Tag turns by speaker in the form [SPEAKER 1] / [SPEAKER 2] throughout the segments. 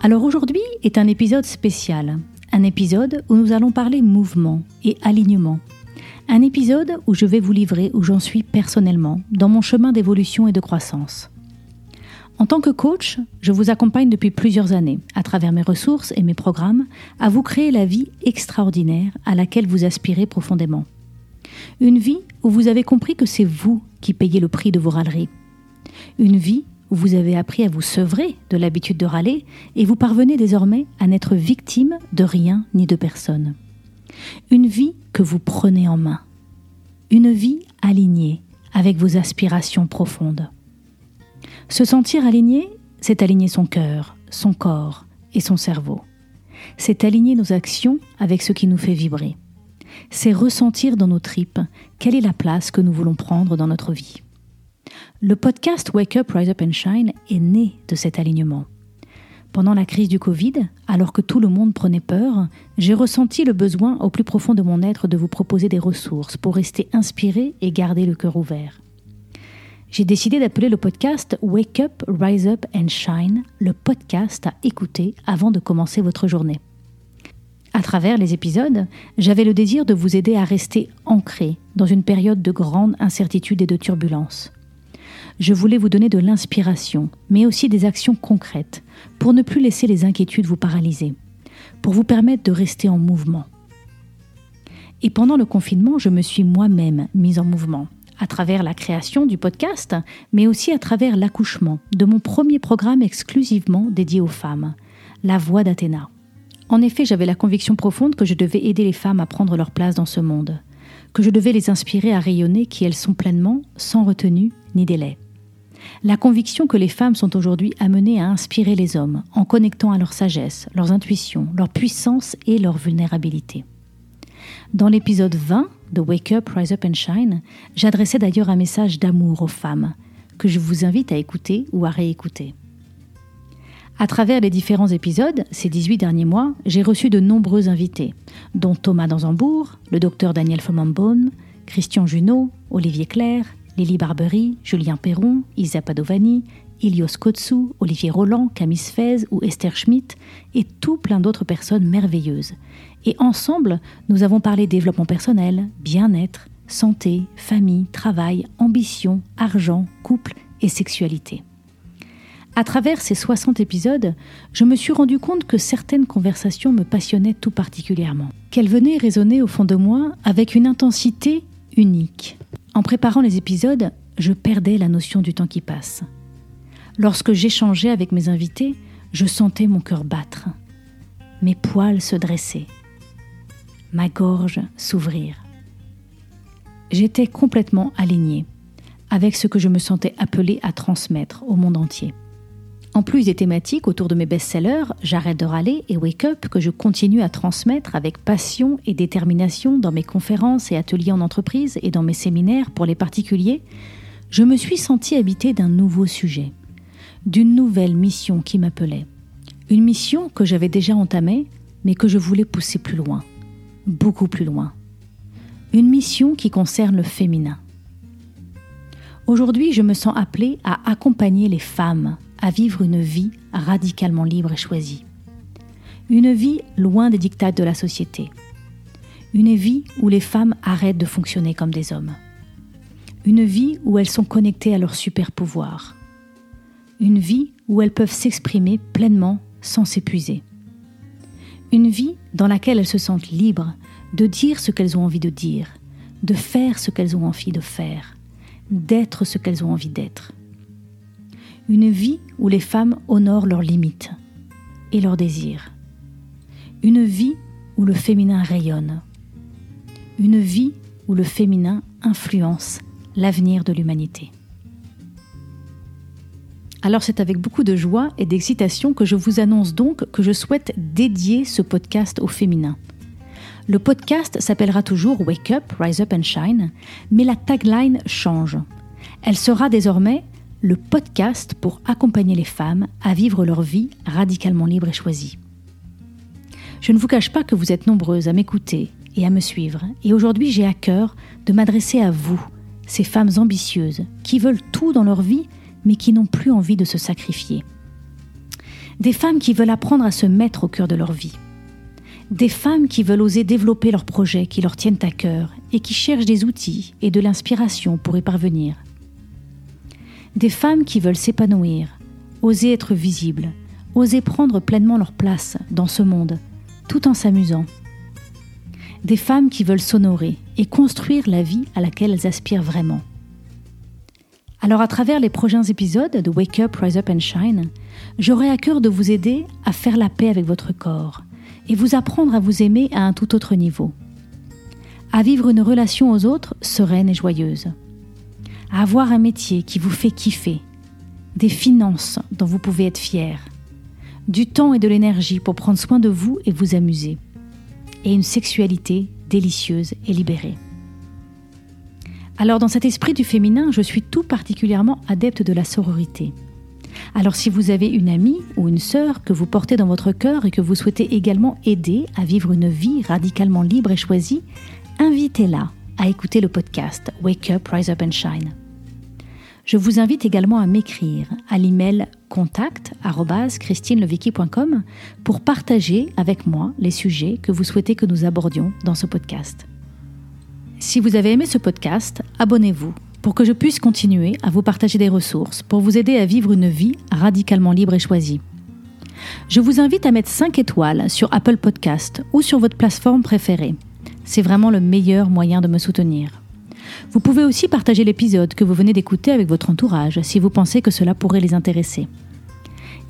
[SPEAKER 1] Alors aujourd'hui est un épisode spécial, un épisode où nous allons parler mouvement et alignement. Un épisode où je vais vous livrer où j'en suis personnellement dans mon chemin d'évolution et de croissance. En tant que coach, je vous accompagne depuis plusieurs années, à travers mes ressources et mes programmes, à vous créer la vie extraordinaire à laquelle vous aspirez profondément. Une vie où vous avez compris que c'est vous qui payez le prix de vos râleries. Une vie vous avez appris à vous sevrer de l'habitude de râler et vous parvenez désormais à n'être victime de rien ni de personne. Une vie que vous prenez en main. Une vie alignée avec vos aspirations profondes. Se sentir aligné, c'est aligner son cœur, son corps et son cerveau. C'est aligner nos actions avec ce qui nous fait vibrer. C'est ressentir dans nos tripes quelle est la place que nous voulons prendre dans notre vie. Le podcast Wake Up, Rise Up and Shine est né de cet alignement. Pendant la crise du Covid, alors que tout le monde prenait peur, j'ai ressenti le besoin au plus profond de mon être de vous proposer des ressources pour rester inspiré et garder le cœur ouvert. J'ai décidé d'appeler le podcast Wake Up, Rise Up and Shine, le podcast à écouter avant de commencer votre journée. À travers les épisodes, j'avais le désir de vous aider à rester ancré dans une période de grande incertitude et de turbulence je voulais vous donner de l'inspiration, mais aussi des actions concrètes, pour ne plus laisser les inquiétudes vous paralyser, pour vous permettre de rester en mouvement. Et pendant le confinement, je me suis moi-même mise en mouvement, à travers la création du podcast, mais aussi à travers l'accouchement de mon premier programme exclusivement dédié aux femmes, La Voix d'Athéna. En effet, j'avais la conviction profonde que je devais aider les femmes à prendre leur place dans ce monde, que je devais les inspirer à rayonner qui elles sont pleinement, sans retenue ni délai la conviction que les femmes sont aujourd'hui amenées à inspirer les hommes en connectant à leur sagesse, leurs intuitions, leur puissance et leur vulnérabilité. Dans l'épisode 20 de Wake Up, Rise Up and Shine, j'adressais d'ailleurs un message d'amour aux femmes que je vous invite à écouter ou à réécouter. À travers les différents épisodes, ces 18 derniers mois, j'ai reçu de nombreux invités, dont Thomas Danzambourg, le docteur Daniel Fomenbaum, Christian Junot, Olivier Claire, Lily Barbery, Julien Perron, Isa Padovani, Ilios Kotsou, Olivier Roland, Camille Fez ou Esther Schmidt et tout plein d'autres personnes merveilleuses. Et ensemble, nous avons parlé développement personnel, bien-être, santé, famille, travail, ambition, argent, couple et sexualité. À travers ces 60 épisodes, je me suis rendu compte que certaines conversations me passionnaient tout particulièrement, qu'elles venaient résonner au fond de moi avec une intensité unique. En préparant les épisodes, je perdais la notion du temps qui passe. Lorsque j'échangeais avec mes invités, je sentais mon cœur battre, mes poils se dresser, ma gorge s'ouvrir. J'étais complètement alignée avec ce que je me sentais appelée à transmettre au monde entier. En plus des thématiques autour de mes best-sellers, J'arrête de râler et Wake Up que je continue à transmettre avec passion et détermination dans mes conférences et ateliers en entreprise et dans mes séminaires pour les particuliers, je me suis sentie habitée d'un nouveau sujet, d'une nouvelle mission qui m'appelait. Une mission que j'avais déjà entamée, mais que je voulais pousser plus loin, beaucoup plus loin. Une mission qui concerne le féminin. Aujourd'hui, je me sens appelée à accompagner les femmes à vivre une vie radicalement libre et choisie. Une vie loin des dictats de la société. Une vie où les femmes arrêtent de fonctionner comme des hommes. Une vie où elles sont connectées à leur super pouvoir. Une vie où elles peuvent s'exprimer pleinement sans s'épuiser. Une vie dans laquelle elles se sentent libres de dire ce qu'elles ont envie de dire, de faire ce qu'elles ont envie de faire, d'être ce qu'elles ont envie d'être une vie où les femmes honorent leurs limites et leurs désirs. Une vie où le féminin rayonne. Une vie où le féminin influence l'avenir de l'humanité. Alors c'est avec beaucoup de joie et d'excitation que je vous annonce donc que je souhaite dédier ce podcast au féminin. Le podcast s'appellera toujours Wake Up, Rise Up and Shine, mais la tagline change. Elle sera désormais le podcast pour accompagner les femmes à vivre leur vie radicalement libre et choisie. Je ne vous cache pas que vous êtes nombreuses à m'écouter et à me suivre, et aujourd'hui j'ai à cœur de m'adresser à vous, ces femmes ambitieuses, qui veulent tout dans leur vie, mais qui n'ont plus envie de se sacrifier. Des femmes qui veulent apprendre à se mettre au cœur de leur vie. Des femmes qui veulent oser développer leurs projets qui leur tiennent à cœur et qui cherchent des outils et de l'inspiration pour y parvenir. Des femmes qui veulent s'épanouir, oser être visibles, oser prendre pleinement leur place dans ce monde, tout en s'amusant. Des femmes qui veulent s'honorer et construire la vie à laquelle elles aspirent vraiment. Alors à travers les prochains épisodes de Wake Up, Rise Up and Shine, j'aurai à cœur de vous aider à faire la paix avec votre corps et vous apprendre à vous aimer à un tout autre niveau. À vivre une relation aux autres sereine et joyeuse. Avoir un métier qui vous fait kiffer. Des finances dont vous pouvez être fier. Du temps et de l'énergie pour prendre soin de vous et vous amuser. Et une sexualité délicieuse et libérée. Alors dans cet esprit du féminin, je suis tout particulièrement adepte de la sororité. Alors si vous avez une amie ou une sœur que vous portez dans votre cœur et que vous souhaitez également aider à vivre une vie radicalement libre et choisie, invitez-la à écouter le podcast Wake Up, Rise Up and Shine. Je vous invite également à m'écrire à l'email contact@christinelevicky.com pour partager avec moi les sujets que vous souhaitez que nous abordions dans ce podcast. Si vous avez aimé ce podcast, abonnez-vous pour que je puisse continuer à vous partager des ressources pour vous aider à vivre une vie radicalement libre et choisie. Je vous invite à mettre 5 étoiles sur Apple Podcast ou sur votre plateforme préférée. C'est vraiment le meilleur moyen de me soutenir. Vous pouvez aussi partager l'épisode que vous venez d'écouter avec votre entourage si vous pensez que cela pourrait les intéresser.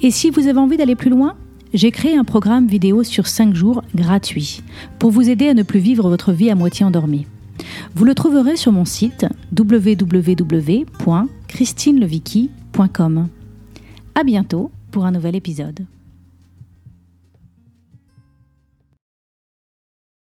[SPEAKER 1] Et si vous avez envie d'aller plus loin, j'ai créé un programme vidéo sur 5 jours gratuit pour vous aider à ne plus vivre votre vie à moitié endormie. Vous le trouverez sur mon site www.christinelevicky.com. À bientôt pour un nouvel épisode.